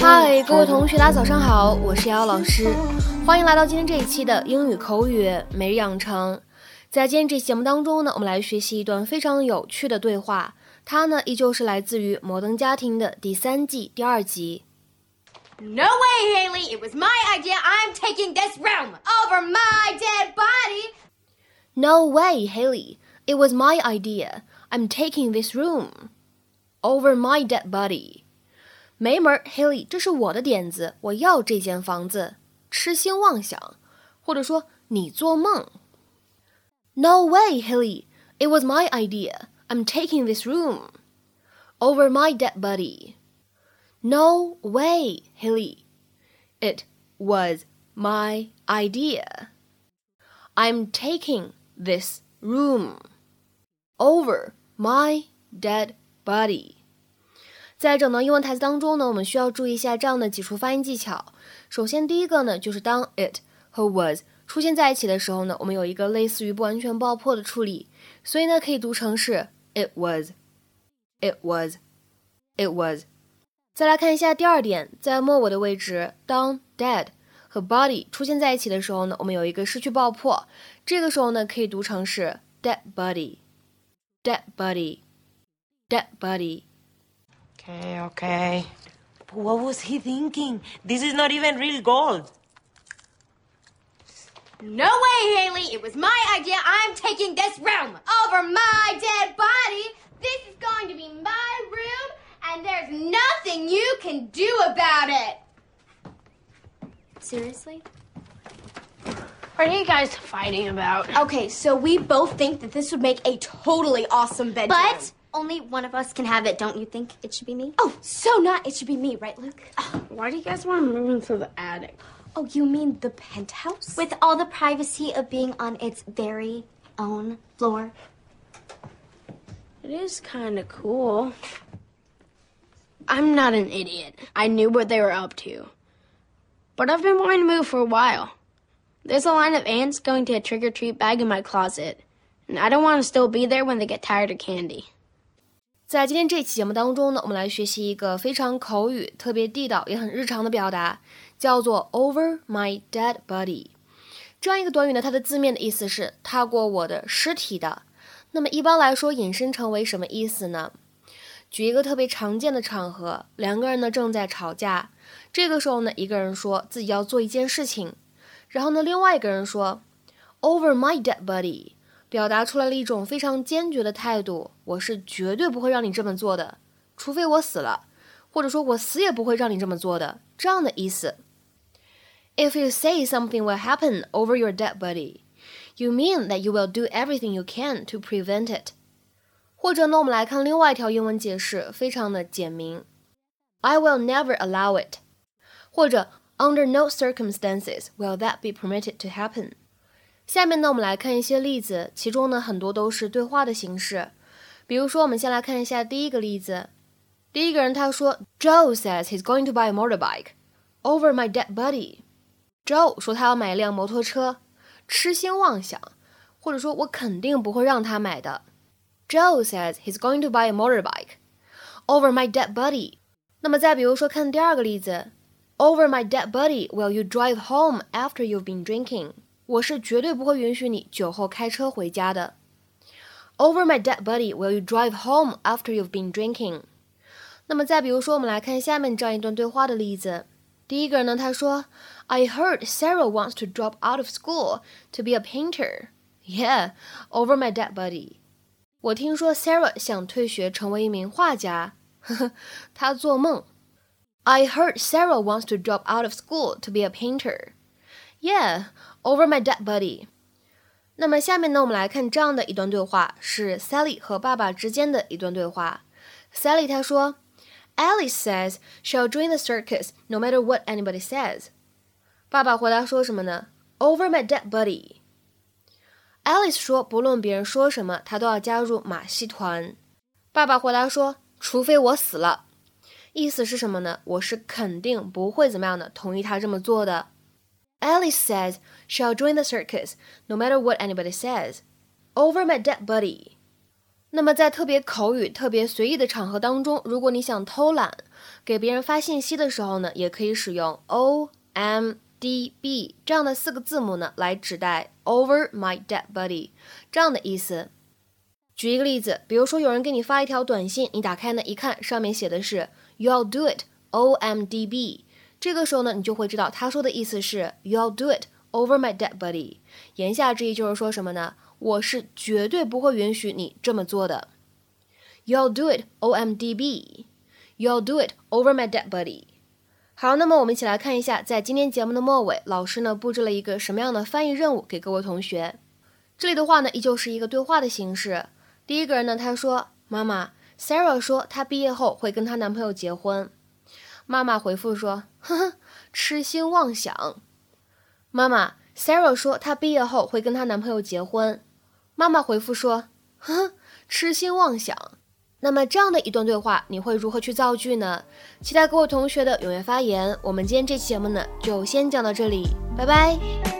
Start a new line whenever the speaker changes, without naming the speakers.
嗨，各位同学，大家早上好，我是瑶瑶老师，欢迎来到今天这一期的英语口语每日养成。在今天这期节目当中呢，我们来学习一段非常有趣的对话，它呢依旧是来自于《摩登家庭》的第三季第二集。
No way, Haley! It was my idea. I'm taking this room over my dead body.
No way, Haley! It was my idea. I'm taking this room over my dead body. 没门，Haley，这是我的点子，我要这间房子。痴心妄想，或者说你做梦。No way, Haley. It was my idea. I'm taking this room over my dead body. No way, Haley. It was my idea. I'm taking this room over my dead body. 在整段英文台词当中呢，我们需要注意一下这样的几处发音技巧。首先，第一个呢，就是当 it 和 was 出现在一起的时候呢，我们有一个类似于不完全爆破的处理，所以呢，可以读成是 it was，it was，it was it。Was, 再来看一下第二点，在末尾的位置，当 dead 和 body 出现在一起的时候呢，我们有一个失去爆破，这个时候呢，可以读成是 dead body，dead body，dead
body。Okay, okay. But what was he thinking? This is not even real gold.
No way, Haley! It was my idea. I'm taking this room over my dead body. This is going to be my room, and there's nothing you can do about it. Seriously?
What are you guys fighting about?
Okay, so we both think that this would make a totally awesome bedroom.
But only one of us can have it. Don't you think it should be me?
Oh, so not. It should be me, right, Luke?
Why do you guys want to move into the attic?
Oh, you mean the penthouse?
With all the privacy of being on its very own floor.
It is kind of cool. I'm not an idiot. I knew what they were up to. But I've been wanting to move for a while. There's a line of ants going to a trick or treat bag in my closet, and I don't want to still be there when they get tired of candy.
在今天这期节目当中呢，我们来学习一个非常口语、特别地道也很日常的表达，叫做 over my dead body。这样一个短语呢，它的字面的意思是踏过我的尸体的。那么一般来说，引申成为什么意思呢？ 举一个特别常见的场合，两个人呢正在吵架，这个时候呢，一个人说自己要做一件事情，然后呢，另外一个人说 over my dead body。表达出来了一种非常坚决的态度，我是绝对不会让你这么做的，除非我死了，或者说我死也不会让你这么做的，这样的意思。If you say something will happen over your dead body, you mean that you will do everything you can to prevent it。或者呢，我们来看另外一条英文解释，非常的简明，I will never allow it，或者 Under no circumstances will that be permitted to happen。下面呢，我们来看一些例子，其中呢很多都是对话的形式。比如说，我们先来看一下第一个例子。第一个人他说：“Joe says he's going to buy a motorbike over my dead body。” Joe 说他要买一辆摩托车，痴心妄想，或者说我肯定不会让他买的。Joe says he's going to buy a motorbike over my dead body。那么再比如说，看第二个例子：“Over my dead body will you drive home after you've been drinking？” 我是绝对不会允许你酒后开车回家的。Over my dead body, will you drive home after you've been drinking？那么再比如说，我们来看下面这样一段对话的例子。第一个人呢，他说：“I heard Sarah wants to drop out of school to be a painter. Yeah, over my dead body。” 我听说 Sarah 想退学成为一名画家。呵呵，她做梦。I heard Sarah wants to drop out of school to be a painter. Yeah, over my dead body。那么下面呢，我们来看这样的一段对话，是 Sally 和爸爸之间的一段对话。Sally 她说，Alice says she'll join the circus no matter what anybody says。爸爸回答说什么呢？Over my dead body。 Alice 说，不论别人说什么，她都要加入马戏团。爸爸回答说，除非我死了。意思是什么呢？我是肯定不会怎么样的，同意他这么做的。Alice says she'll join the circus no matter what anybody says over my dead body。那么在特别口语、特别随意的场合当中，如果你想偷懒，给别人发信息的时候呢，也可以使用 O M D B 这样的四个字母呢，来指代 over my dead body 这样的意思。举一个例子，比如说有人给你发一条短信，你打开呢一看，上面写的是 You'll do it O M D B，这个时候呢，你就会知道他说的意思是 You'll do it over my dead body。言下之意就是说什么呢？我是绝对不会允许你这么做的。You'll do it, O M D B. You'll do it over my dead body. 好，那么我们一起来看一下，在今天节目的末尾，老师呢布置了一个什么样的翻译任务给各位同学。这里的话呢，依旧是一个对话的形式。第一个人呢，他说：“妈妈，Sarah 说她毕业后会跟她男朋友结婚。”妈妈回复说：“呵呵，痴心妄想。”妈妈，Sarah 说她毕业后会跟她男朋友结婚。妈妈回复说：“哼，痴心妄想。”那么这样的一段对话，你会如何去造句呢？期待各位同学的踊跃发言。我们今天这期节目呢，就先讲到这里，拜拜。